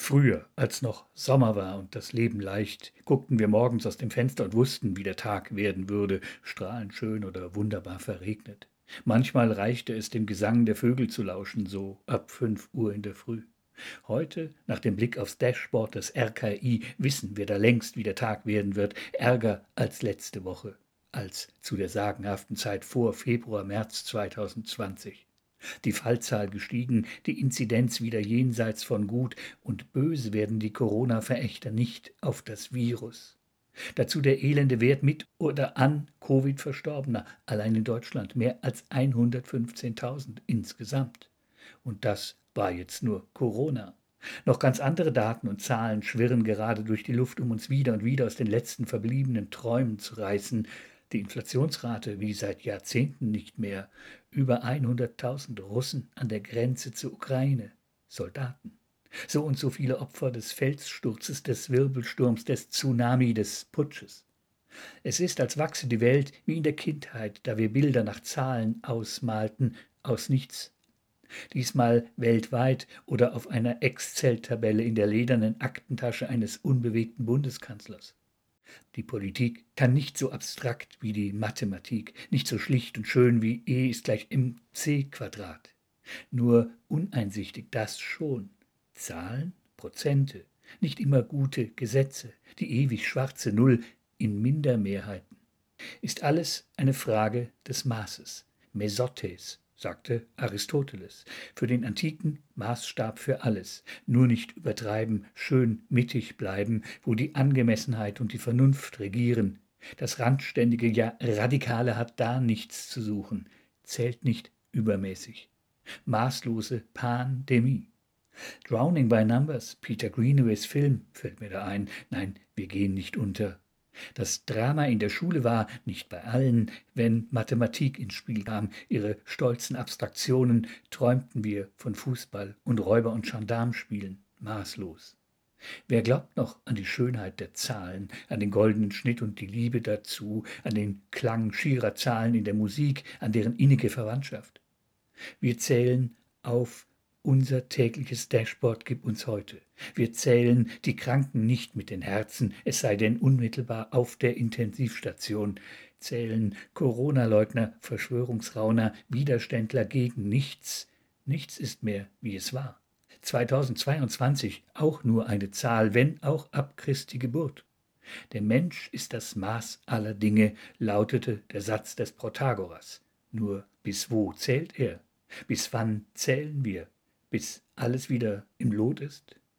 Früher, als noch Sommer war und das Leben leicht, guckten wir morgens aus dem Fenster und wussten, wie der Tag werden würde, strahlend schön oder wunderbar verregnet. Manchmal reichte es, dem Gesang der Vögel zu lauschen, so ab fünf Uhr in der Früh. Heute, nach dem Blick aufs Dashboard des RKI, wissen wir da längst, wie der Tag werden wird, ärger als letzte Woche, als zu der sagenhaften Zeit vor Februar, März 2020 die Fallzahl gestiegen, die Inzidenz wieder jenseits von gut und böse werden die Corona-Verächter nicht auf das Virus. Dazu der elende Wert mit oder an Covid-Verstorbener, allein in Deutschland mehr als 115.000 insgesamt. Und das war jetzt nur Corona. Noch ganz andere Daten und Zahlen schwirren gerade durch die Luft, um uns wieder und wieder aus den letzten verbliebenen Träumen zu reißen, die Inflationsrate wie seit Jahrzehnten nicht mehr, über 100.000 Russen an der Grenze zur Ukraine, Soldaten. So und so viele Opfer des Felssturzes, des Wirbelsturms, des Tsunami, des Putsches. Es ist, als wachse die Welt wie in der Kindheit, da wir Bilder nach Zahlen ausmalten, aus nichts. Diesmal weltweit oder auf einer Excel-Tabelle in der ledernen Aktentasche eines unbewegten Bundeskanzlers. Die Politik kann nicht so abstrakt wie die Mathematik, nicht so schlicht und schön wie E ist gleich mc Quadrat. Nur uneinsichtig das schon. Zahlen, Prozente, nicht immer gute Gesetze, die ewig schwarze Null in Mindermehrheiten. Ist alles eine Frage des Maßes, Mesotes, sagte Aristoteles, für den antiken Maßstab für alles, nur nicht übertreiben, schön mittig bleiben, wo die Angemessenheit und die Vernunft regieren. Das Randständige, ja Radikale hat da nichts zu suchen, zählt nicht übermäßig. Maßlose Pandemie. Drowning by Numbers, Peter Greenaways Film, fällt mir da ein. Nein, wir gehen nicht unter. Das Drama in der Schule war, nicht bei allen, wenn Mathematik ins Spiel kam, ihre stolzen Abstraktionen, träumten wir von Fußball und Räuber- und Gendarmspielen, maßlos. Wer glaubt noch an die Schönheit der Zahlen, an den goldenen Schnitt und die Liebe dazu, an den Klang schierer Zahlen in der Musik, an deren innige Verwandtschaft? Wir zählen auf unser tägliches Dashboard gibt uns heute. Wir zählen die Kranken nicht mit den Herzen, es sei denn unmittelbar auf der Intensivstation, zählen Corona-Leugner, Verschwörungsrauner, Widerständler gegen nichts. Nichts ist mehr, wie es war. 2022 auch nur eine Zahl, wenn auch ab Christi Geburt. Der Mensch ist das Maß aller Dinge, lautete der Satz des Protagoras. Nur bis wo zählt er? Bis wann zählen wir? Bis alles wieder im Lot ist?